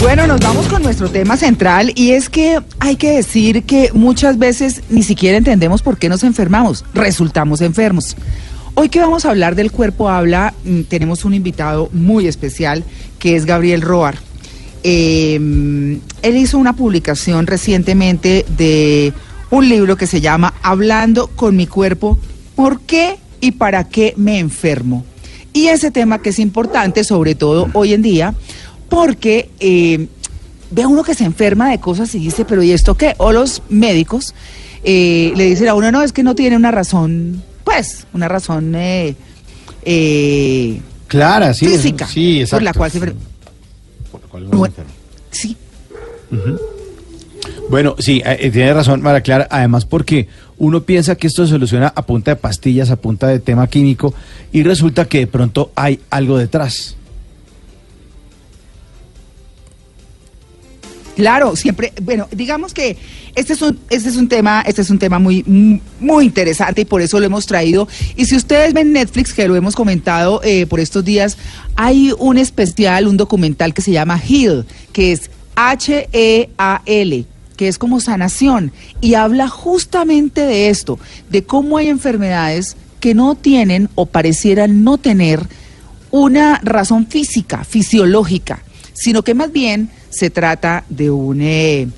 Bueno, nos vamos con nuestro tema central y es que hay que decir que muchas veces ni siquiera entendemos por qué nos enfermamos, resultamos enfermos. Hoy que vamos a hablar del cuerpo habla, mm, tenemos un invitado muy especial que es Gabriel Roar. Eh, él hizo una publicación recientemente de un libro que se llama Hablando con mi cuerpo, ¿por qué y para qué me enfermo? Y ese tema que es importante, sobre todo hoy en día, porque eh, ve a uno que se enferma de cosas y dice, pero ¿y esto qué? O los médicos eh, le dicen a uno, no, es que no tiene una razón, pues, una razón eh, eh Clara, sí. física, sí, exacto. por la cual se enferma. Por la cual uno se Bueno, enferma. sí, Bueno, sí, eh, eh, tiene razón, María Clara. Además, porque uno piensa que esto se soluciona a punta de pastillas, a punta de tema químico, y resulta que de pronto hay algo detrás. Claro, siempre, bueno, digamos que este es un, este es un tema, este es un tema muy, muy interesante y por eso lo hemos traído. Y si ustedes ven Netflix, que lo hemos comentado eh, por estos días, hay un especial, un documental que se llama Heal, que es H-E-A-L que es como sanación, y habla justamente de esto, de cómo hay enfermedades que no tienen o parecieran no tener una razón física, fisiológica, sino que más bien se trata de un, eh,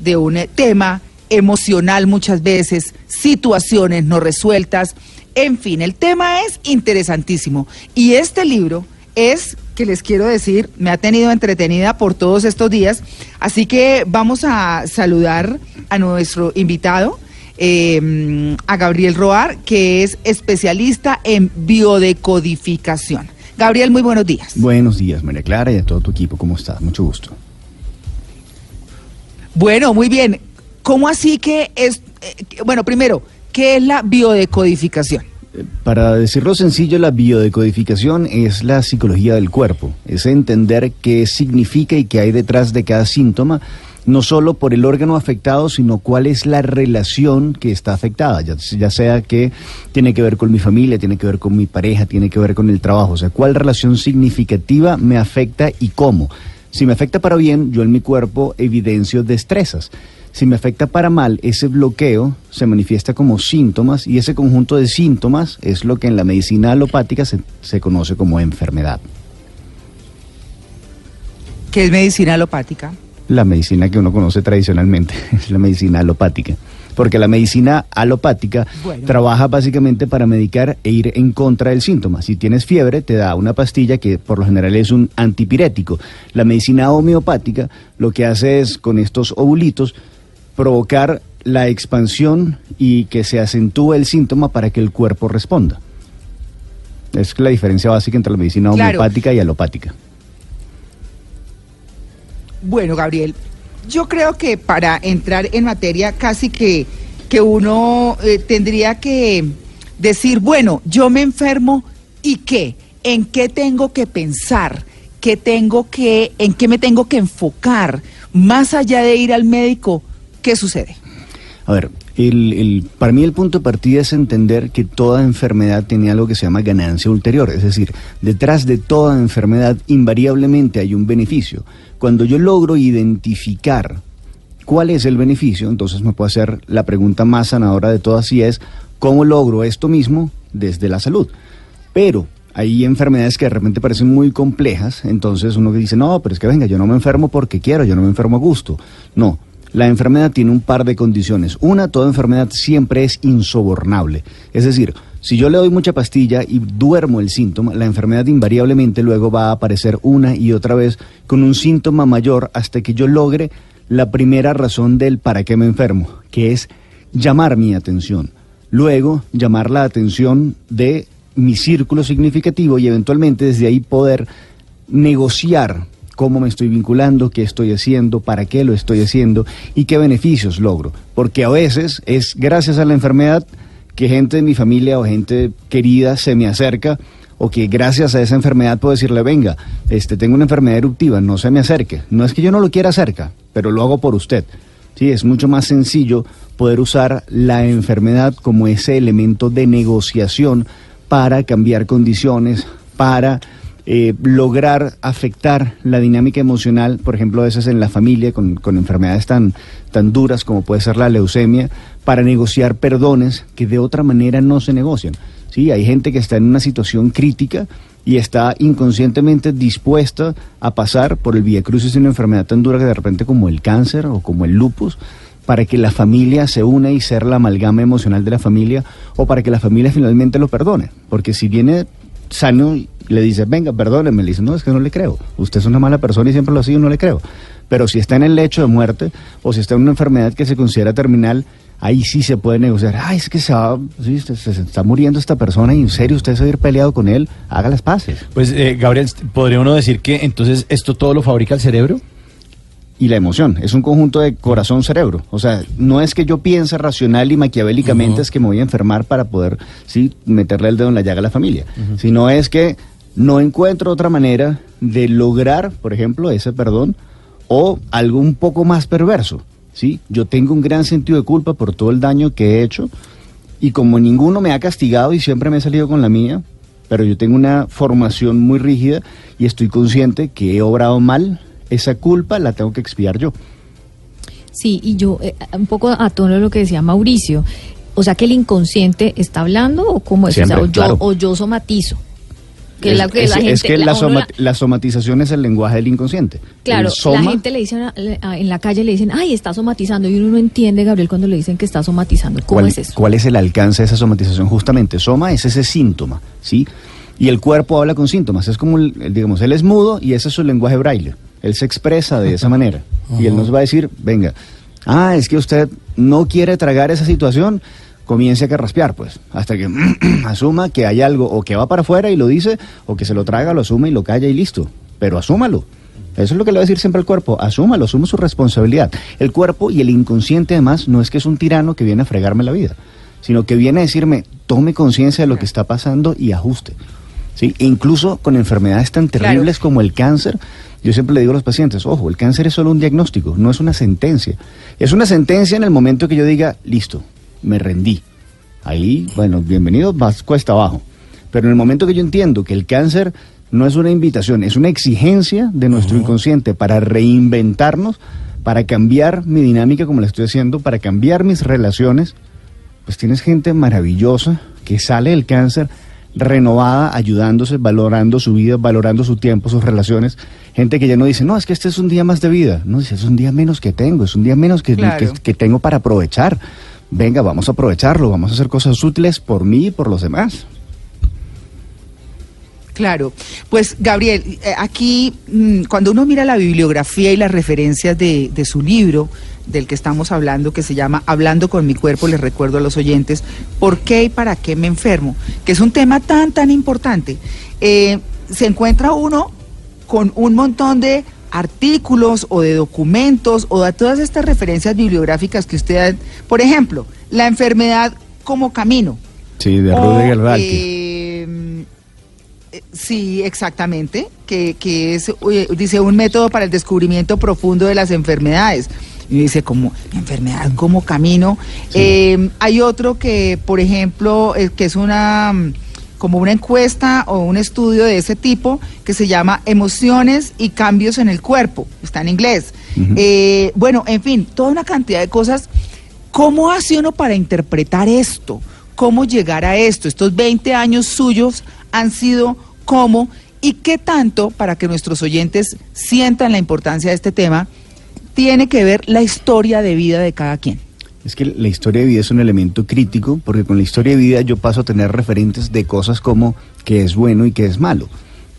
de un eh, tema emocional muchas veces, situaciones no resueltas, en fin, el tema es interesantísimo. Y este libro es, que les quiero decir, me ha tenido entretenida por todos estos días, así que vamos a saludar a nuestro invitado. eh, a Gabriel Roar, que es especialista en biodecodificación. Gabriel, muy buenos días. Buenos días, María Clara, y a todo tu equipo. ¿Cómo estás? Mucho gusto. Bueno, muy bien. ¿Cómo así que es, eh, bueno, primero, ¿qué es la biodecodificación? Eh, Para decirlo sencillo, la biodecodificación es la psicología del cuerpo. Es entender qué significa y qué hay detrás de cada síntoma, no solo por el órgano afectado, sino cuál es la relación que está afectada, ya, ya sea que tiene que ver con mi familia, tiene que ver con mi pareja, tiene que ver con el trabajo, o sea, cuál relación significativa me afecta y cómo. Si me afecta para bien, yo en mi cuerpo evidencio destrezas. Si me afecta para mal, ese bloqueo se manifiesta como síntomas y ese conjunto de síntomas es lo que en la medicina alopática se, se conoce como enfermedad. ¿Qué es medicina alopática? La medicina que uno conoce tradicionalmente es la medicina alopática. Porque la medicina alopática Bueno. trabaja básicamente para medicar e ir en contra del síntoma. Si tienes fiebre, te da una pastilla que por lo general es un antipirético. La medicina homeopática lo que hace es, con estos ovulitos, provocar la expansión y que se acentúe el síntoma para que el cuerpo responda. Es la diferencia básica entre la medicina Claro. homeopática y alopática. Bueno, Gabriel, yo creo que para entrar en materia casi que, que uno eh, tendría que decir, bueno, yo me enfermo y qué, en qué tengo que pensar, qué tengo que, en qué me tengo que enfocar, más allá de ir al médico, ¿qué sucede? A ver, el, el- para mí el punto de partida es entender que toda enfermedad tiene algo que se llama ganancia ulterior, es decir, detrás de toda enfermedad invariablemente hay un beneficio. Cuando yo logro identificar cuál es el beneficio, entonces me puedo hacer la pregunta más sanadora de todas y es, ¿cómo logro esto mismo desde la salud? Pero hay enfermedades que de repente parecen muy complejas, entonces uno que dice, no, pero es que venga, yo no me enfermo porque quiero, yo no me enfermo a gusto. No, la enfermedad tiene un par de condiciones. Una, toda enfermedad siempre es insobornable. Es decir, si yo le doy mucha pastilla y duermo el síntoma, la enfermedad invariablemente luego va a aparecer una y otra vez con un síntoma mayor hasta que yo logre la primera razón del para qué me enfermo, que es llamar mi atención. Luego, llamar la atención de mi círculo significativo y eventualmente desde ahí poder negociar cómo me estoy vinculando, qué estoy haciendo, para qué lo estoy haciendo y qué beneficios logro. Porque a veces es gracias a la enfermedad que gente de mi familia o gente querida se me acerca o que gracias a esa enfermedad puedo decirle, venga, este, tengo una enfermedad eruptiva, no se me acerque. No es que yo no lo quiera cerca, pero lo hago por usted. Sí, es mucho más sencillo poder usar la enfermedad como ese elemento de negociación para cambiar condiciones, para eh, lograr afectar la dinámica emocional, por ejemplo, a veces en la familia con, con, enfermedades tan, tan duras como puede ser la leucemia, para negociar perdones que de otra manera no se negocian. Sí, hay gente que está en una situación crítica y está inconscientemente dispuesta a pasar por el vía crucis de una enfermedad tan dura que de repente como el cáncer o como el lupus, para que la familia se una y ser la amalgama emocional de la familia o para que la familia finalmente lo perdone. Porque si viene sano y le dice, venga, perdóneme, le dice, no, es que no le creo. Usted es una mala persona y siempre lo ha sido, no le creo. Pero si está en el lecho de muerte o si está en una enfermedad que se considera terminal, ahí sí se puede negociar. Ay, es que se, va, sí, se, está muriendo esta persona y en serio usted se va a ir peleado con él, haga las paces. Pues, eh, Gabriel, ¿podría uno decir que entonces esto todo lo fabrica el cerebro? Y la emoción. Es un conjunto de corazón-cerebro. O sea, no es que yo piense racional y maquiavélicamente uh -huh. es que me voy a enfermar para poder sí meterle el dedo en la llaga a la familia, uh -huh. sino es que no encuentro otra manera de lograr, por ejemplo, ese perdón o algo un poco más perverso. ¿sí? Yo tengo un gran sentido de culpa por todo el daño que he hecho y como ninguno me ha castigado y siempre me he salido con la mía, pero yo tengo una formación muy rígida y estoy consciente que he obrado mal, esa culpa la tengo que expiar yo. Sí, y yo, eh, un poco a tono de lo que decía Mauricio, o sea que el inconsciente está hablando o cómo es, Siempre, o, sea, o, claro. yo, o yo somatizo. Que es, la, que es, la gente, es que la, la, soma, la, somatización es el lenguaje del inconsciente. Claro, soma, la gente le dice en la calle le dicen, ay, está somatizando, y uno no entiende, Gabriel, cuando le dicen que está somatizando. ¿Cómo ¿cuál, es eso? ¿Cuál es el alcance de esa somatización? Justamente, soma es ese síntoma, ¿sí? Y el cuerpo habla con síntomas, es como, digamos, él es mudo y ese es su lenguaje braille. Él se expresa de esa manera. Uh -huh. Y él nos va a decir, venga, ah, es que usted no quiere tragar esa situación, comience a carraspear, pues, hasta que asuma que hay algo o que va para afuera y lo dice, o que se lo traga, lo asume y lo calla y listo. Pero asúmalo. Eso es lo que le va a decir siempre el cuerpo. Asúmalo, asume su responsabilidad. El cuerpo y el inconsciente, además, no es que es un tirano que viene a fregarme la vida, sino que viene a decirme, tome conciencia de lo que está pasando y ajuste. ¿Sí? E incluso con enfermedades tan terribles claro. como el cáncer, yo siempre le digo a los pacientes, ojo, el cáncer es solo un diagnóstico, no es una sentencia. Es una sentencia en el momento que yo diga, listo, me rendí. Ahí, bueno, bienvenido, vas cuesta abajo. Pero en el momento que yo entiendo que el cáncer no es una invitación, es una exigencia de nuestro uh -huh. inconsciente para reinventarnos, para cambiar mi dinámica como la estoy haciendo, para cambiar mis relaciones, pues tienes gente maravillosa que sale del cáncer renovada, ayudándose, valorando su vida, valorando su tiempo, sus relaciones. Gente que ya no dice, no, es que este es un día más de vida. No, dice, es un día menos que tengo, es un día menos que, claro. que, que, tengo para aprovechar. Venga, vamos a aprovecharlo, vamos a hacer cosas útiles por mí y por los demás. Claro, pues Gabriel, aquí mm, cuando uno mira la bibliografía y las referencias de, de, su libro, del que estamos hablando, que se llama Hablando con mi cuerpo, les recuerdo a los oyentes, ¿por qué y para qué me enfermo? Que es un tema tan, tan importante. Eh, se encuentra uno con un montón de artículos o de documentos o de todas estas referencias bibliográficas que usted, por ejemplo, la enfermedad como camino. Sí, de Rudiger. Eh, Sí, exactamente, que, que es, dice, un método para el descubrimiento profundo de las enfermedades. Y dice, como enfermedad como camino. Sí. Eh, hay otro que, por ejemplo, que es una como una encuesta o un estudio de ese tipo que se llama Emociones y cambios en el cuerpo. Está en inglés. Uh -huh. eh, bueno, en fin, toda una cantidad de cosas. ¿Cómo hace uno para interpretar esto? ¿Cómo llegar a esto? Estos 20 años suyos han sido cómo y qué tanto, para que nuestros oyentes sientan la importancia de este tema, tiene que ver la historia de vida de cada quien. Es que la historia de vida es un elemento crítico porque con la historia de vida yo paso a tener referentes de cosas como qué es bueno y qué es malo.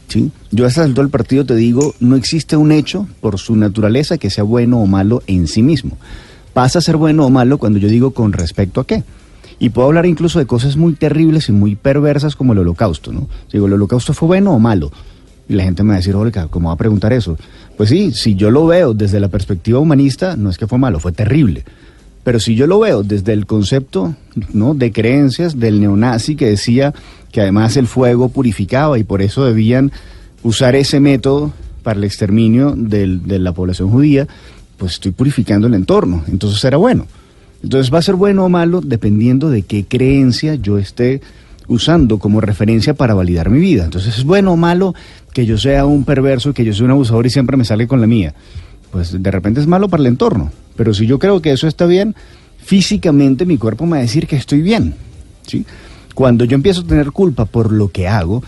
¿sí? Yo a esta altura del partido te digo, no existe un hecho por su naturaleza que sea bueno o malo en sí mismo. Pasa a ser bueno o malo cuando yo digo con respecto a qué. Y puedo hablar incluso de cosas muy terribles y muy perversas como el holocausto, ¿no? Digo, ¿el holocausto fue bueno o malo? Y la gente me va a decir, Olga, ¿cómo va a preguntar eso? Pues sí, si yo lo veo desde la perspectiva humanista, no es que fue malo, fue terrible. Pero si yo lo veo desde el concepto ¿no? de creencias del neonazi que decía que además el fuego purificaba y por eso debían usar ese método para el exterminio del- de la población judía, pues estoy purificando el entorno. Entonces era bueno. Entonces va a ser bueno o malo dependiendo de qué creencia yo esté usando como referencia para validar mi vida. Entonces es bueno o malo que yo sea un perverso, que yo sea un abusador y siempre me sale con la mía. Pues de repente es malo para el entorno. Pero si yo creo que eso está bien, físicamente mi cuerpo me va a decir que estoy bien. ¿sí? Cuando yo empiezo a tener culpa por lo que hago,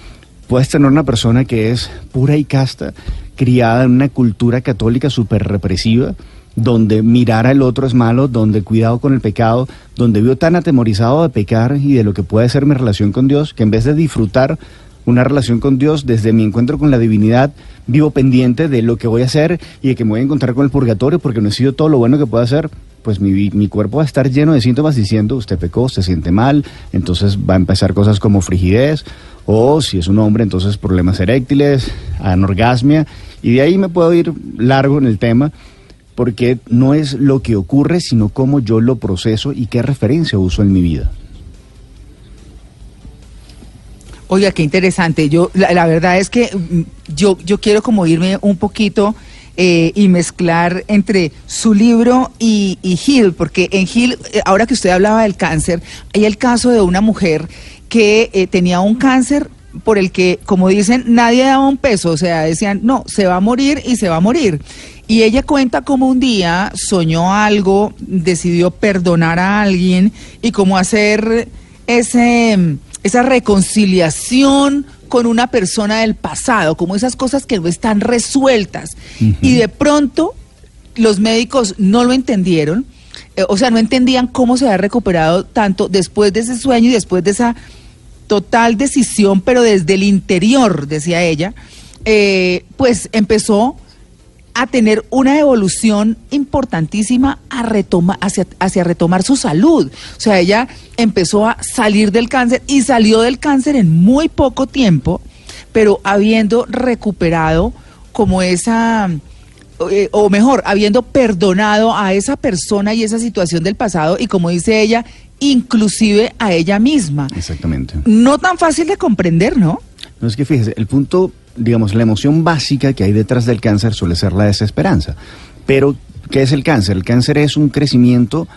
puedes tener una persona que es pura y casta, criada en una cultura católica súper represiva, donde mirar al otro es malo, donde cuidado con el pecado, donde vivo tan atemorizado de pecar y de lo que puede ser mi relación con Dios, que en vez de disfrutar una relación con Dios desde mi encuentro con la divinidad, vivo pendiente de lo que voy a hacer y de que me voy a encontrar con el purgatorio porque no he sido todo lo bueno que puedo hacer, pues mi, mi cuerpo va a estar lleno de síntomas diciendo usted pecó, se siente mal, entonces va a empezar cosas como frigidez, o si es un hombre, entonces problemas eréctiles, anorgasmia, y de ahí me puedo ir largo en el tema, porque no es lo que ocurre, sino cómo yo lo proceso y qué referencia uso en mi vida. Oiga, qué interesante. Yo, la, verdad es que mm, yo, yo quiero como irme un poquito eh, y mezclar entre su libro y, y Hill, porque en Hill, eh, ahora que usted hablaba del cáncer, hay el caso de una mujer que eh, tenía un cáncer por el que, como dicen, nadie daba un peso, o sea, decían, no, se va a morir y se va a morir. Y ella cuenta como un día soñó algo, decidió perdonar a alguien y cómo hacer ese, esa reconciliación con una persona del pasado, como esas cosas que no están resueltas. Y de pronto los médicos no lo entendieron, eh, o sea, no entendían cómo se había recuperado tanto después de ese sueño y después de esa total decisión, pero desde el interior, decía ella, eh, pues empezó a tener una evolución importantísima a retoma, hacia, hacia retomar su salud. O sea, ella empezó a salir del cáncer y salió del cáncer en muy poco tiempo, pero habiendo recuperado como esa, eh, o mejor, habiendo perdonado a esa persona y esa situación del pasado y como dice ella, inclusive a ella misma. Exactamente. No tan fácil de comprender, ¿no? No es que fíjese, el punto, digamos, la emoción básica que hay detrás del cáncer suele ser la desesperanza. Pero, ¿qué es el cáncer? El cáncer es un crecimiento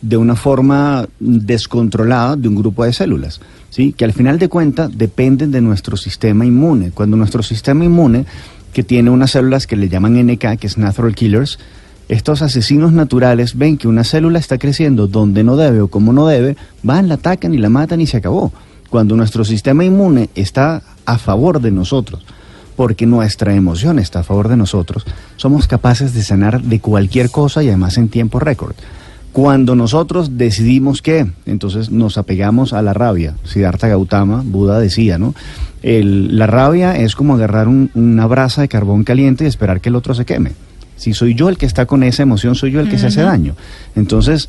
de una forma descontrolada de un grupo de células, ¿sí? Que al final de cuentas dependen de nuestro sistema inmune. Cuando nuestro sistema inmune, que tiene unas células que le llaman NK, que es Natural Killers, estos asesinos naturales ven que una célula está creciendo donde no debe o como no debe, van, la atacan y la matan y se acabó. Cuando nuestro sistema inmune está a favor de nosotros, porque nuestra emoción está a favor de nosotros, somos capaces de sanar de cualquier cosa y además en tiempo récord. Cuando nosotros decidimos que, entonces nos apegamos a la rabia. Siddhartha Gautama, Buda decía, ¿no? El- la rabia es como agarrar un- una brasa de carbón caliente y esperar que el otro se queme. Si soy yo el que está con esa emoción, soy yo el que se hace daño. Entonces,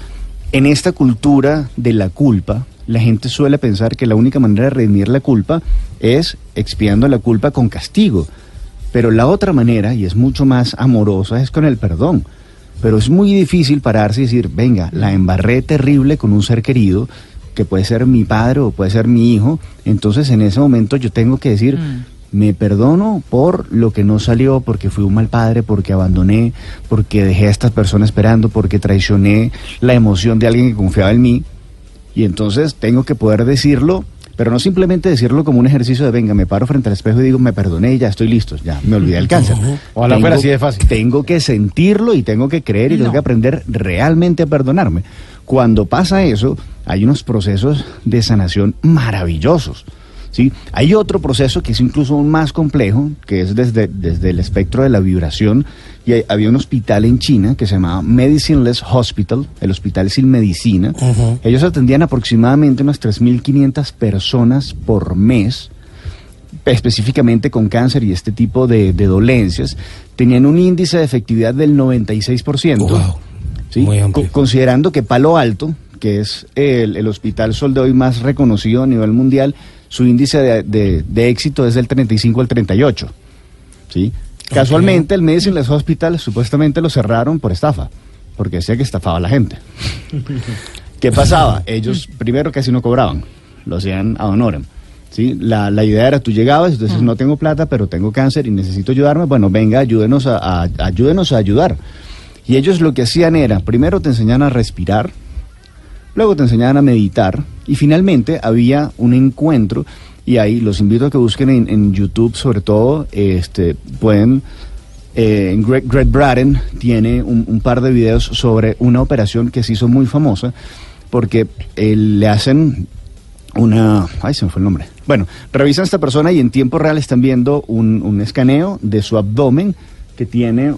en esta cultura de la culpa, la gente suele pensar que la única manera de redimir la culpa es expiando la culpa con castigo. Pero la otra manera, y es mucho más amorosa, es con el perdón. Pero es muy difícil pararse y decir, venga, la embarré terrible con un ser querido, que puede ser mi padre o puede ser mi hijo. Entonces en ese momento yo tengo que decir, me perdono por lo que no salió, porque fui un mal padre, porque abandoné, porque dejé a estas personas esperando, porque traicioné la emoción de alguien que confiaba en mí. Y entonces tengo que poder decirlo, pero no simplemente decirlo como un ejercicio de, venga, me paro frente al espejo y digo, me perdoné y ya estoy listo, ya me olvidé del cáncer. Ojalá fuera así de fácil. Tengo que sentirlo y tengo que creer y tengo No. que aprender realmente a perdonarme. Cuando pasa eso, hay unos procesos de sanación maravillosos. ¿Sí? Hay otro proceso que es incluso aún más complejo, que es desde, desde el espectro de la vibración. Y hay- había un hospital en China que se llamaba Medicineless Hospital, el hospital sin medicina. Ellos atendían aproximadamente unas 3.500 personas por mes específicamente con cáncer y este tipo de, de dolencias, tenían un índice de efectividad del 96%. Wow. ¿sí? Muy amplio. Co- considerando que Palo Alto, que es el, el hospital sol de hoy más reconocido a nivel mundial, su índice de, de- de éxito es del 35 al 38. ¿sí? Casualmente, el Medicine Less Hospital supuestamente lo cerraron por estafa, porque decía que estafaba a la gente. ¿Qué pasaba? Ellos primero casi no cobraban, lo hacían a honorem. ¿sí? La, la idea era, tú llegabas dices, no tengo plata, pero tengo cáncer y necesito ayudarme. Bueno, venga, ayúdenos a, a- ayúdenos a ayudar. Y ellos lo que hacían era, primero te enseñaban a respirar, luego te enseñaban a meditar y finalmente había un encuentro y ahí los invito a que busquen en, YouTube sobre todo, este, pueden, eh, Greg, Greg Braden tiene un, par de videos sobre una operación que se hizo muy famosa porque eh, le hacen una... Ay, se me fue el nombre. Bueno, revisan a esta persona y en tiempo real están viendo un escaneo de su abdomen que tiene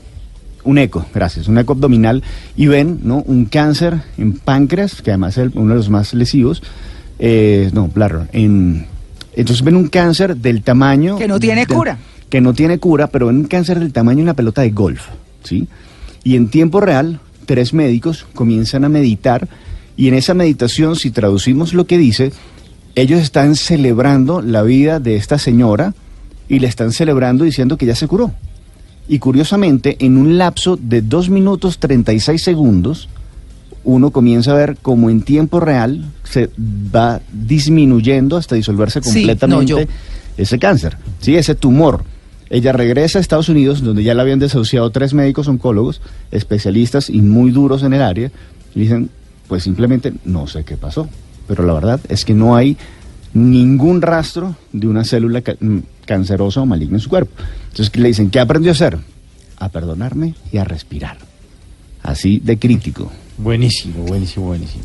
un eco, gracias, un eco abdominal y ven ¿no? un cáncer en páncreas, que además es uno de los más lesivos, eh, no, bladder, en, entonces ven un cáncer del tamaño... Que no tiene de- cura. Que no tiene cura, pero ven un cáncer del tamaño de una pelota de golf, ¿sí? Y en tiempo real, tres médicos comienzan a meditar y en esa meditación, si traducimos lo que dice, ellos están celebrando la vida de esta señora y le están celebrando diciendo que ya se curó. Y curiosamente, en un lapso de 2 minutos 36 segundos, uno comienza a ver como en tiempo real se va disminuyendo hasta disolverse Sí, completamente no, ese cáncer, ¿sí? ese tumor. Ella regresa a Estados Unidos, donde ya la habían desahuciado tres médicos oncólogos, especialistas y muy duros en el área, y dicen, pues simplemente no sé qué pasó. Pero la verdad es que no hay ningún rastro de una célula ca- mm, cancerosa o maligna en su cuerpo. Entonces ¿qué le dicen, ¿qué aprendió a hacer? A perdonarme y a respirar. Así de crítico. Buenísimo, buenísimo, buenísimo.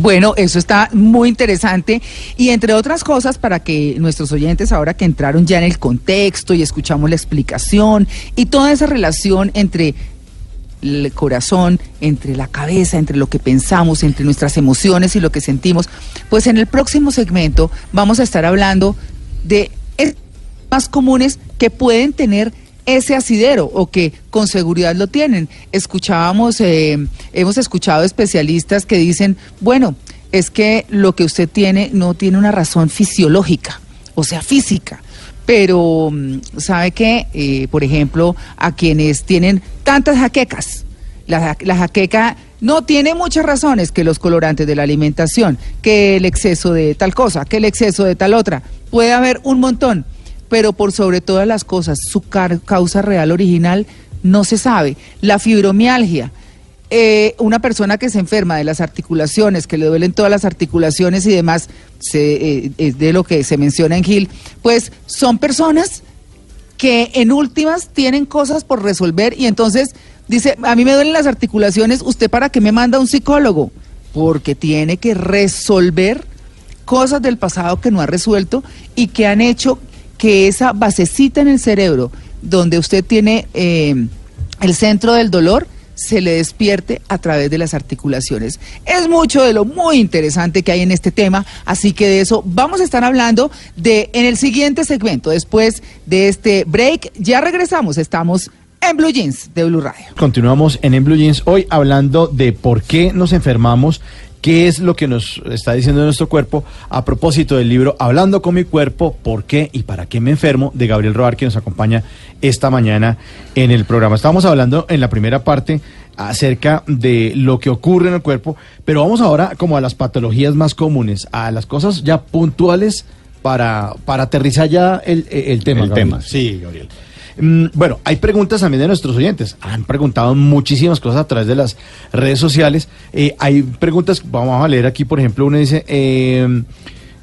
Bueno, eso está muy interesante y entre otras cosas para que nuestros oyentes ahora que entraron ya en el contexto y escuchamos la explicación y toda esa relación entre el corazón, entre la cabeza, entre lo que pensamos, entre nuestras emociones y lo que sentimos, pues en el próximo segmento vamos a estar hablando de más comunes que pueden tener ese asidero o que con seguridad lo tienen. Escuchábamos, eh, hemos escuchado especialistas que dicen, bueno, es que lo que usted tiene no tiene una razón fisiológica, o sea, física. Pero, mm, ¿sabe qué? Eh, por ejemplo, a quienes tienen tantas jaquecas, la, la jaqueca no tiene muchas razones que los colorantes de la alimentación, que el exceso de tal cosa, que el exceso de tal otra. Puede haber un montón, pero por sobre todas las cosas, su causa real original no se sabe. La fibromialgia, eh, una persona que se enferma de las articulaciones, que le duelen todas las articulaciones y demás, se, eh, es de lo que se menciona en Gil, pues son personas que en últimas tienen cosas por resolver y entonces dice, a mí me duelen las articulaciones, ¿usted para qué me manda un psicólogo? Porque tiene que resolver cosas del pasado que no ha resuelto y que han hecho que esa basecita en el cerebro, donde usted tiene eh, el centro del dolor, se le despierte a través de las articulaciones. Es mucho de lo muy interesante que hay en este tema, así que de eso vamos a estar hablando de en el siguiente segmento, después de este break. Ya regresamos, estamos en Blue Jeans de Blue Radio. Continuamos en En Blue Jeans hoy hablando de por qué nos enfermamos, qué es lo que nos está diciendo nuestro cuerpo a propósito del libro Hablando con mi cuerpo, por qué y para qué me enfermo de Gabriel Roar que nos acompaña esta mañana en el programa. Estábamos hablando en la primera parte acerca de lo que ocurre en el cuerpo, pero vamos ahora como a las patologías más comunes, a las cosas ya puntuales para, para aterrizar ya el, el tema. El Gabriel. tema, Sí, Gabriel. Mm, Bueno, hay preguntas también de nuestros oyentes. Han preguntado muchísimas cosas a través de las redes sociales. Eh, hay preguntas, vamos a leer aquí, por ejemplo, uno dice, eh,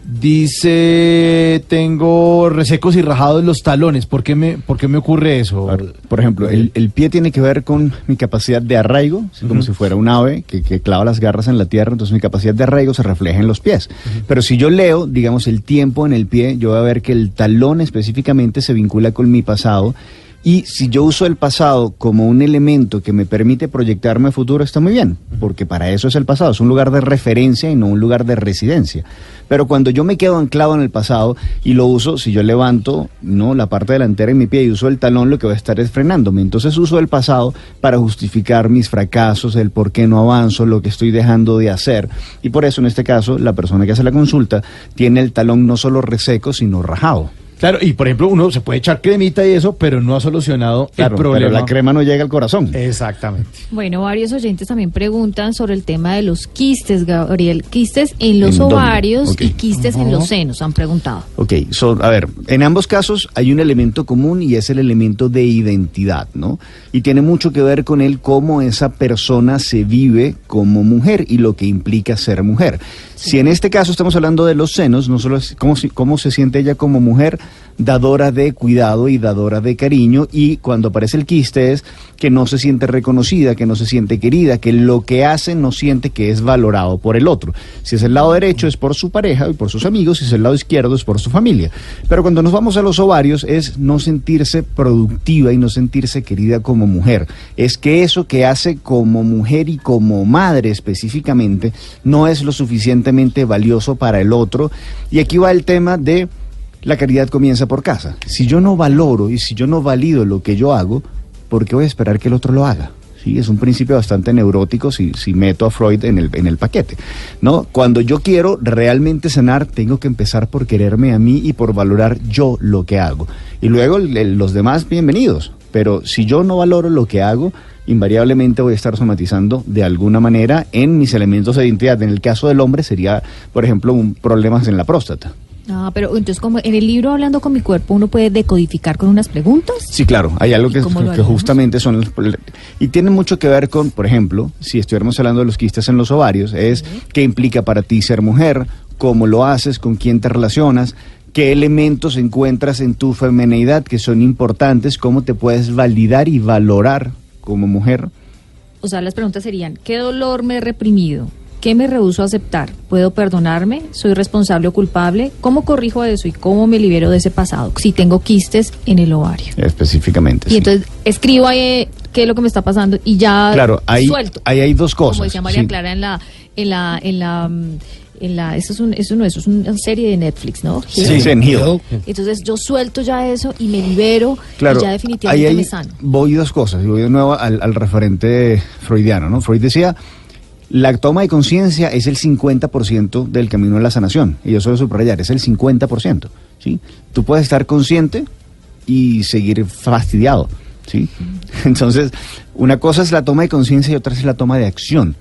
dice, tengo resecos y rajados los talones. ¿Por qué me, por qué me ocurre eso? Por, por ejemplo, el, el pie tiene que ver con mi capacidad de arraigo, como si fuera un ave que, que clava las garras en la tierra, entonces mi capacidad de arraigo se refleja en los pies. Pero si yo leo, digamos, el tiempo en el pie, yo voy a ver que el talón específicamente se vincula con mi pasado. Y si yo uso el pasado como un elemento que me permite proyectarme a futuro, está muy bien, porque para eso es el pasado, es un lugar de referencia y no un lugar de residencia. Pero cuando yo me quedo anclado en el pasado y lo uso, si yo levanto no la parte delantera de mi pie y uso el talón, lo que va a estar es frenándome. Entonces uso el pasado para justificar mis fracasos, el por qué no avanzo, lo que estoy dejando de hacer. Y por eso en este caso, la persona que hace la consulta tiene el talón no solo reseco, sino rajado. Claro, y por ejemplo, uno se puede echar cremita y eso, pero no ha solucionado Claro, el problema. pero la crema no llega al corazón. Exactamente. Bueno, varios oyentes también preguntan sobre el tema de los quistes, Gabriel. Quistes en los ovarios y quistes en los senos, han preguntado. Ok, so, a ver, en ambos casos hay un elemento común y es el elemento de identidad, ¿no? Y tiene mucho que ver con el cómo esa persona se vive como mujer y lo que implica ser mujer. Si en este caso estamos hablando de los senos, no solo es cómo se siente ella como mujer, dadora de cuidado y dadora de cariño, y cuando aparece el quiste es que no se siente reconocida, que no se siente querida, que lo que hace no siente que es valorado por el otro. Si es el lado derecho es por su pareja y por sus amigos, si es el lado izquierdo es por su familia. Pero cuando nos vamos a los ovarios es no sentirse productiva y no sentirse querida como mujer. Es que eso que hace como mujer y como madre específicamente no es lo suficientemente valioso para el otro. Y aquí va el tema de la caridad comienza por casa. Si yo no valoro y si yo no valido lo que yo hago, ¿por qué voy a esperar que el otro lo haga? Sí, es un principio bastante neurótico si, si meto a Freud en el, en el paquete. ¿no? Cuando yo quiero realmente sanar, tengo que empezar por quererme a mí y por valorar yo lo que hago. Y luego los demás, bienvenidos. Pero si yo no valoro lo que hago, invariablemente voy a estar somatizando de alguna manera en mis elementos de identidad. En el caso del hombre sería, por ejemplo, un problemas en la próstata. Ah, pero entonces como en el libro Hablando con mi cuerpo uno puede decodificar con unas preguntas. Sí, claro, hay algo ¿Y que, justamente son los... Y tiene mucho que ver con, por ejemplo, si estuviéramos hablando de los quistes en los ovarios, es qué implica para ti ser mujer, cómo lo haces, con quién te relacionas, qué elementos encuentras en tu femineidad que son importantes, cómo te puedes validar y valorar como mujer. O sea, las preguntas serían, ¿qué dolor me he reprimido? ¿Qué me rehuso a aceptar? ¿Puedo perdonarme? ¿Soy responsable o culpable? ¿Cómo corrijo eso y cómo me libero de ese pasado si tengo quistes en el ovario? Específicamente. Y sí. entonces escribo ahí eh, qué es lo que me está pasando y ya Claro, ahí- suelto. ahí hay dos cosas, Como decía María sí. Clara en la en la en la mm, en la eso es un, eso no eso es una serie de Netflix, ¿no? Sí, sí, en Hill. Entonces yo suelto ya eso y me libero Claro, y ya definitivamente ahí hay- me sano. voy dos cosas, y voy de nuevo al, al referente freudiano, ¿no? Freud decía, la toma de conciencia es el 50% del camino de la sanación, y yo suelo subrayar, es el 50%, ¿sí? Tú puedes estar consciente y seguir fastidiado, ¿sí? Entonces, una cosa es la toma de conciencia y otra es la toma de acción.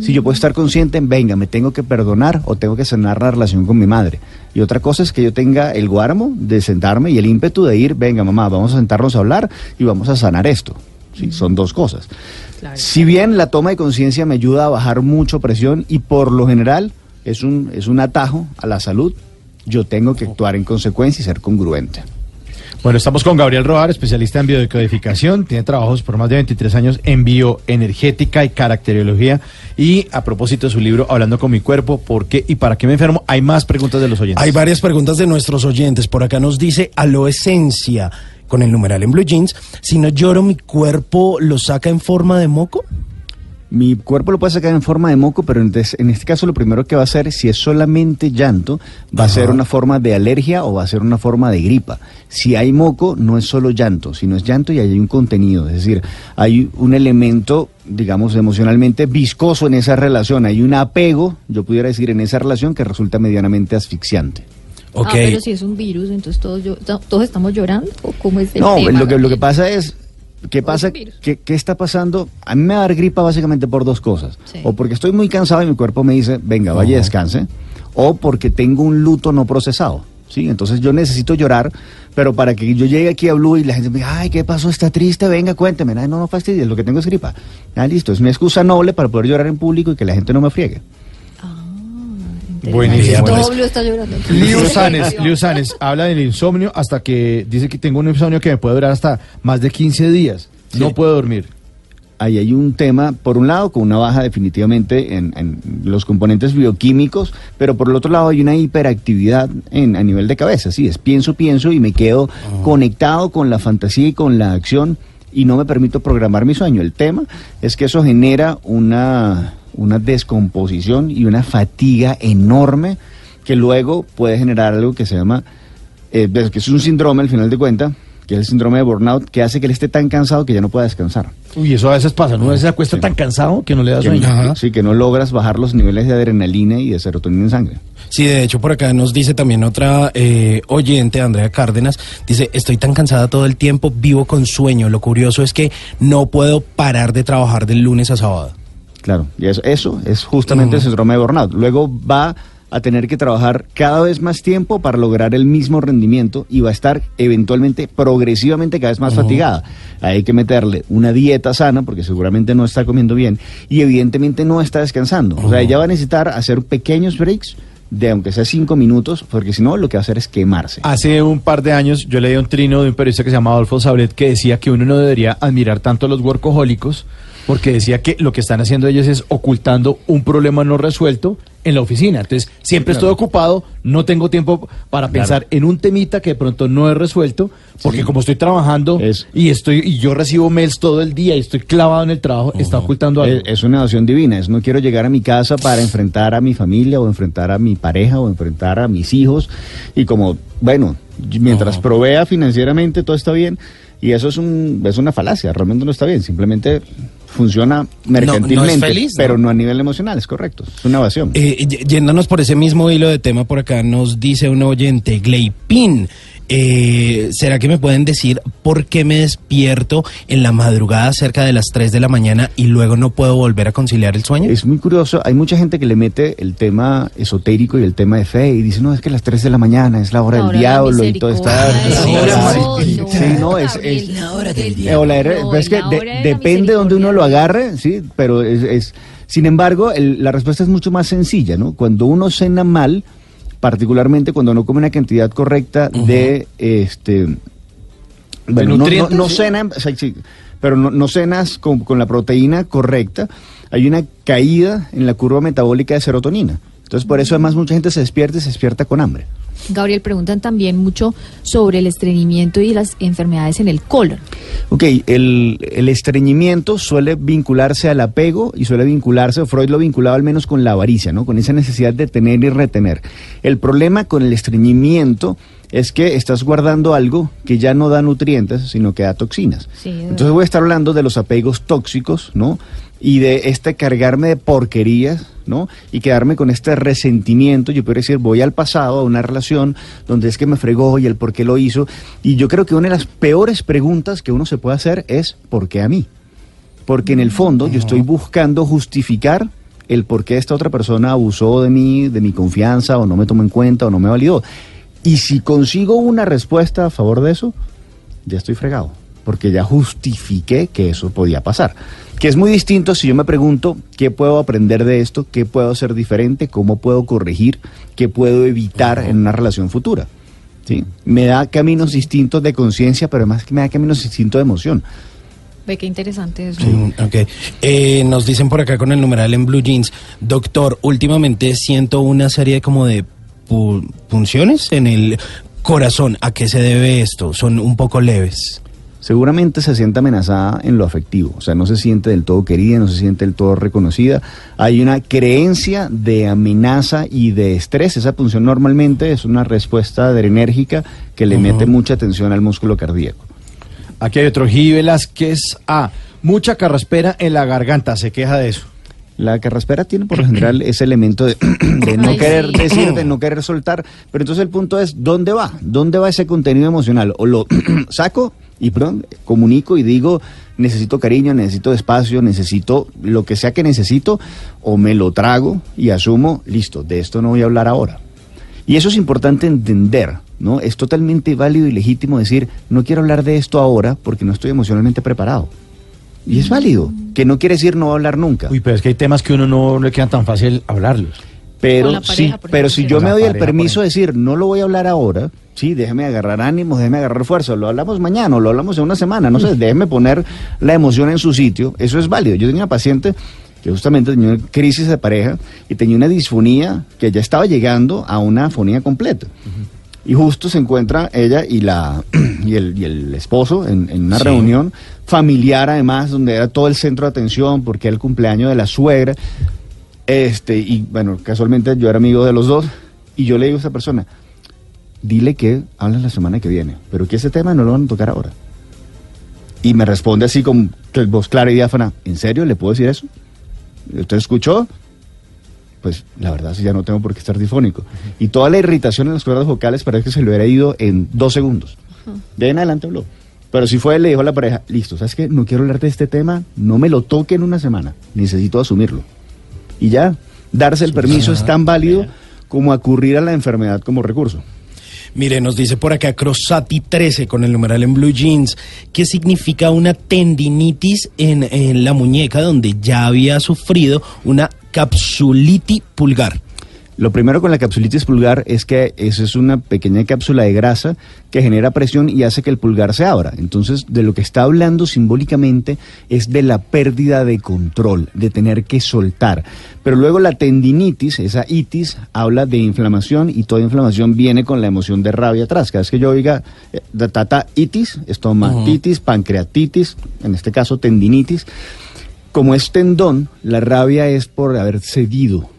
Si yo puedo estar consciente, venga, me tengo que perdonar o tengo que sanar la relación con mi madre. Y otra cosa es que yo tenga el guarmo de sentarme y el ímpetu de ir, venga, mamá, vamos a sentarnos a hablar y vamos a sanar esto. Sí, son dos cosas. Claro. Si bien la toma de conciencia me ayuda a bajar mucho presión y por lo general es un, es un atajo a la salud, yo tengo que actuar en consecuencia y ser congruente. Bueno, estamos con Gabriel Rojar, especialista en biodecodificación. Tiene trabajos por más de 23 años en bioenergética y caracterología. Y a propósito de su libro, Hablando con mi cuerpo, ¿por qué y para qué me enfermo? Hay más preguntas de los oyentes. Hay varias preguntas de nuestros oyentes. Por acá nos dice Aloesencia, con el numeral en blue jeans. Si no lloro, mi cuerpo lo saca en forma de moco. Mi cuerpo lo puede sacar en forma de moco, pero entonces, en este caso lo primero que va a hacer, si es solamente llanto, va a ser una forma de alergia o va a ser una forma de gripa. Si hay moco, no es solo llanto, sino es llanto y hay un contenido, es decir, hay un elemento, digamos, emocionalmente viscoso en esa relación, hay un apego, yo pudiera decir, en esa relación que resulta medianamente asfixiante. Ah, pero si es un virus, entonces todos yo- to- todos estamos llorando o cómo es el No, tema, lo que, lo que pasa es, ¿qué pasa? ¿Qué, qué está pasando? A mí me va a dar gripa básicamente por dos cosas. Sí. O porque estoy muy cansado y mi cuerpo me dice, venga, vaya, descanse. O porque tengo un luto no procesado. ¿sí? Entonces yo necesito llorar, pero para que yo llegue aquí a Blue y la gente me diga, ay, ¿qué pasó? ¿Está triste? Venga, cuénteme. Ay, no, no fastidies, lo que tengo es gripa. Ah, listo, es mi excusa noble para poder llorar en público y que la gente no me friegue. Buenísimo. Está llorando. Liu Sanes, Liu Sanes habla del insomnio hasta que dice que tengo un insomnio que me puede durar hasta más de 15 días. No puedo dormir. ahí hay un tema, por un lado, con una baja definitivamente en, en los componentes bioquímicos, pero por el otro lado hay una hiperactividad en, a nivel de cabeza. Sí, es pienso, pienso y me quedo conectado con la fantasía y con la acción y no me permito programar mi sueño. El tema es que eso genera una, una descomposición y una fatiga enorme que luego puede generar algo que se llama, eh, que es un síndrome al final de cuentas, que es el síndrome de burnout, que hace que él esté tan cansado que ya no pueda descansar. Uy, eso a veces pasa, ¿no? A veces se acuesta tan cansado que no le da sueño. no- sí, que no logras bajar los niveles de adrenalina y de serotonina en sangre. Sí, de hecho por acá nos dice también otra eh, oyente, Andrea Cárdenas, dice, estoy tan cansada todo el tiempo, vivo con sueño. Lo curioso es que no puedo parar de trabajar del lunes a sábado. Claro, y eso, eso es justamente el síndrome de burnout. Luego va a tener que trabajar cada vez más tiempo para lograr el mismo rendimiento y va a estar eventualmente, progresivamente cada vez más fatigada. Hay que meterle una dieta sana porque seguramente no está comiendo bien y evidentemente no está descansando. O sea, ella va a necesitar hacer pequeños breaks de aunque sea cinco minutos porque si no lo que va a hacer es quemarse. Hace un par de años yo leí un trino de un periodista que se llama Adolfo Sabret que decía que uno no debería admirar tanto a los workahólicos porque decía que lo que están haciendo ellos es ocultando un problema no resuelto en la oficina. Entonces, siempre estoy ocupado, no tengo tiempo para pensar en un temita que de pronto no he resuelto, porque como estoy trabajando Es- y estoy y yo recibo mails todo el día y estoy clavado en el trabajo, está ocultando algo. Es, es una noción divina, es no quiero llegar a mi casa para enfrentar a mi familia o enfrentar a mi pareja o enfrentar a mis hijos y como, bueno, mientras provea financieramente todo está bien y eso es, un, es una falacia, realmente no está bien, simplemente funciona mercantilmente, pero no a nivel emocional, es correcto, es una evasión. Eh, yéndonos por ese mismo hilo de tema, por acá nos dice un oyente, Gleipin. Eh, ¿Será que me pueden decir por qué me despierto en la madrugada cerca de las 3 de la mañana y luego no puedo volver a conciliar el sueño? Es muy curioso, hay mucha gente que le mete el tema esotérico y el tema de fe y dice, no, es que las 3 de la mañana es la hora La del hora de la diablo y todo está... Sí, no, es- es- la hora del Eh, o la diablo, pero es que la de- de depende de donde uno lo agarre, sí, pero es, es- sin embargo, el- la respuesta es mucho más sencilla, ¿no? Cuando uno cena mal, particularmente cuando no come una cantidad correcta de este bueno, no, no, nutrientes, no sí? cena, o sea, sí, pero no, no cenas con, con la proteína correcta, hay una caída en la curva metabólica de serotonina. Entonces, por eso además mucha gente se despierta y se despierta con hambre. Gabriel, preguntan también mucho sobre el estreñimiento y las enfermedades en el colon. Ok, el, el estreñimiento suele vincularse al apego y suele vincularse, Freud lo vinculaba al menos con la avaricia, ¿no? Con esa necesidad de tener y retener. El problema con el estreñimiento es que estás guardando algo que ya no da nutrientes, sino que da toxinas. Sí, Entonces voy a estar hablando de los apegos tóxicos, ¿no? Y de este cargarme de porquerías, ¿no? Y quedarme con este resentimiento. Yo podría decir, voy al pasado, a una relación donde es que me fregó y el por qué lo hizo. Y yo creo que una de las peores preguntas que uno se puede hacer es, ¿por qué a mí? Porque en el fondo yo estoy buscando justificar el por qué esta otra persona abusó de mí, de mi confianza, o no me tomó en cuenta, o no me validó. Y si consigo una respuesta a favor de eso, ya estoy fregado, porque ya justifiqué que eso podía pasar. Que es muy distinto si yo me pregunto qué puedo aprender de esto, qué puedo hacer diferente, cómo puedo corregir, qué puedo evitar en una relación futura. ¿sí? Me da caminos distintos de conciencia, pero además que me da caminos distintos de emoción. Ve qué interesante eso. Mm, ok. Eh, nos dicen por acá con el numeral en Blue Jeans, doctor, últimamente siento una serie como de punciones en el corazón. ¿A qué se debe esto? Son un poco leves. seguramente se siente amenazada en lo afectivo, o sea, no se siente del todo querida, no se siente del todo reconocida. Hay una creencia de amenaza y de estrés. Esa punción normalmente es una respuesta adrenérgica que le mete mucha tensión al músculo cardíaco. Aquí hay otro G. Velázquez A. Mucha carraspera en la garganta, se queja de eso. La carraspera tiene por lo general ese elemento de, de no Ay, querer sí. decir, de no querer soltar, pero entonces el punto es, ¿dónde va? ¿Dónde va ese contenido emocional? O lo saco y pronto comunico y digo, necesito cariño, necesito espacio, necesito lo que sea que necesito, o me lo trago y asumo, listo, de esto no voy a hablar ahora. Y eso es importante entender, ¿no? Es totalmente válido y legítimo decir, no quiero hablar de esto ahora porque no estoy emocionalmente preparado. Y es válido, que no quiere decir no va a hablar nunca. Uy, pero es que hay temas que uno no le queda tan fácil hablarlos. Pero sí, pero si yo me doy el permiso de decir, no lo voy a hablar ahora, sí, déjeme agarrar ánimos, déjeme agarrar fuerza, lo hablamos mañana o lo hablamos en una semana, no sé, déjeme poner la emoción en su sitio, eso es válido. Yo tenía una paciente que justamente tenía una crisis de pareja y tenía una disfonía que ya estaba llegando a una afonía completa. Y justo se encuentra ella y la y el, y el esposo en, en una Sí. reunión familiar además, donde era todo el centro de atención, porque era el cumpleaños de la suegra. Este, y bueno, casualmente yo era amigo de los dos, y yo le digo a esta persona, dile que hablan la semana que viene, pero que ese tema no lo van a tocar ahora. Y me responde así con voz clara y diáfana, ¿en serio le puedo decir eso? ¿Usted escuchó? Pues la verdad sí ya no tengo por qué estar difónico. Y toda la irritación en las cuerdas vocales parece que se le hubiera ido en dos segundos. De ahí en adelante habló. Pero si fue él, le dijo a la pareja, listo, ¿sabes qué? No quiero hablar de este tema, no me lo toque en una semana, necesito asumirlo. Y ya, darse el permiso es tan válido como acurrir a la enfermedad como recurso. Mire, nos dice por acá Crosati 13 con el numeral en blue jeans, ¿qué significa una tendinitis en, en la muñeca donde ya había sufrido una capsulitis pulgar? Lo primero con la capsulitis pulgar es que esa es una pequeña cápsula de grasa que genera presión y hace que el pulgar se abra. Entonces, de lo que está hablando simbólicamente es de la pérdida de control, de tener que soltar. Pero luego la tendinitis, esa itis, habla de inflamación y toda inflamación viene con la emoción de rabia atrás. Cada vez que yo oiga eh, tata itis, estomatitis, pancreatitis, en este caso tendinitis, como es tendón, la rabia es por haber cedido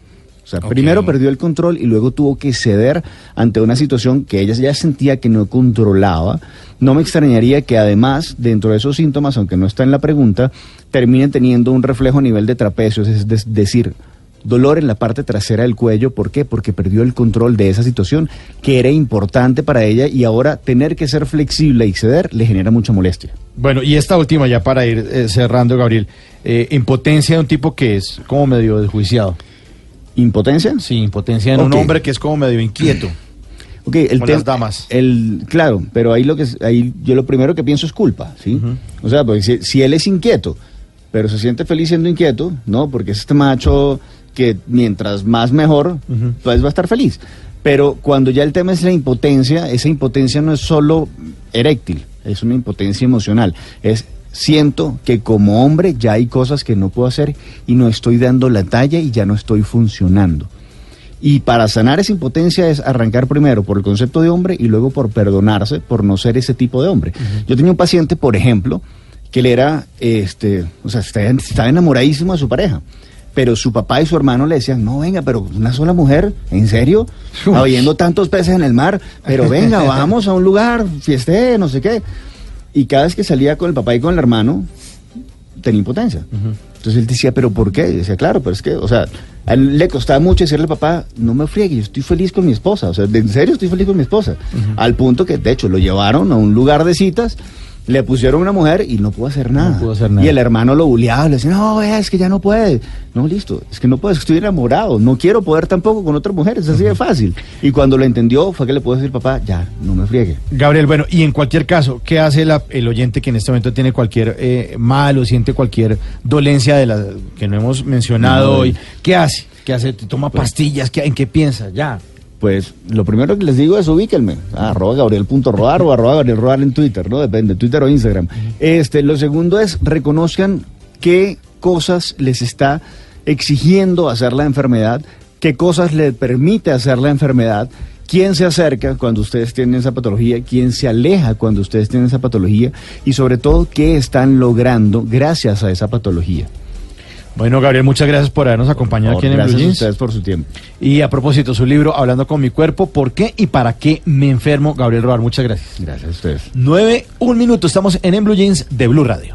o sea, primero perdió el control y luego tuvo que ceder ante una situación que ella ya sentía que no controlaba. No me extrañaría que además, dentro de esos síntomas, aunque no está en la pregunta, terminen teniendo un reflejo a nivel de trapecios, es decir, dolor en la parte trasera del cuello. ¿Por qué? Porque perdió el control de esa situación que era importante para ella y ahora tener que ser flexible y ceder le genera mucha molestia. Bueno, y esta última ya para ir eh, cerrando, Gabriel, eh, impotencia de un tipo que es como medio desjuiciado. ¿Impotencia? Sí, impotencia en un hombre que es como medio inquieto. Ok, el tema. damas. El, claro, pero ahí lo que ahí yo lo primero que pienso es culpa, ¿sí? O sea, porque si, él es inquieto, pero se siente feliz siendo inquieto, ¿no? Porque es este macho que mientras más mejor, pues va a estar feliz. Pero cuando ya el tema es la impotencia, esa impotencia no es solo eréctil, es una impotencia emocional. Es siento que como hombre ya hay cosas que no puedo hacer y no estoy dando la talla y ya no estoy funcionando. Y para sanar esa impotencia es arrancar primero por el concepto de hombre y luego por perdonarse por no ser ese tipo de hombre. Yo tenía un paciente, por ejemplo, que él era, este, o sea, estaba enamoradísimo de su pareja pero su papá y su hermano le decían, no, venga, pero una sola mujer, ¿en serio? Habiendo tantos peces en el mar, pero venga, vamos a un lugar, fieste, no sé qué. Y cada vez que salía con el papá y con el hermano, tenía impotencia. Entonces él decía, ¿pero por qué? Y decía, claro, pero es que, o sea, a él le costaba mucho decirle al papá, no me friegue, yo estoy feliz con mi esposa. O sea, en serio estoy feliz con mi esposa. Al punto que, de hecho, lo llevaron a un lugar de citas le pusieron una mujer y no pudo hacer nada. Y el hermano lo bulleaba, le decía, no, es que ya no puede. No, listo, es que no puedes, estoy enamorado, no quiero poder tampoco con otra mujer, es así de fácil. Y cuando lo entendió fue que le pudo decir, papá, ya, no me friegue. Gabriel, bueno, y en cualquier caso, ¿qué hace el oyente que en este momento tiene cualquier eh, mal o siente cualquier dolencia de la que no hemos mencionado hoy? ¿Qué hace? ¿Qué hace? ¿Toma pues pastillas? ¿En qué piensa? Ya. Pues lo primero que les digo es ubíquenme, arroba gabriel.roar o arroba gabriel en Twitter, ¿no? Depende, Twitter o Instagram. Este, lo segundo es reconozcan qué cosas les está exigiendo hacer la enfermedad, qué cosas les permite hacer la enfermedad, quién se acerca cuando ustedes tienen esa patología, quién se aleja cuando ustedes tienen esa patología y sobre todo qué están logrando gracias a esa patología. Bueno, Gabriel, muchas gracias por habernos acompañado aquí en el Blue Gracias a ustedes por su tiempo. Y a propósito, su libro, Hablando con mi cuerpo, ¿por qué y para qué me enfermo? Gabriel Robar, muchas gracias. Gracias a ustedes. Nueve, un minuto, estamos en En Blue Jeans de Blue Radio.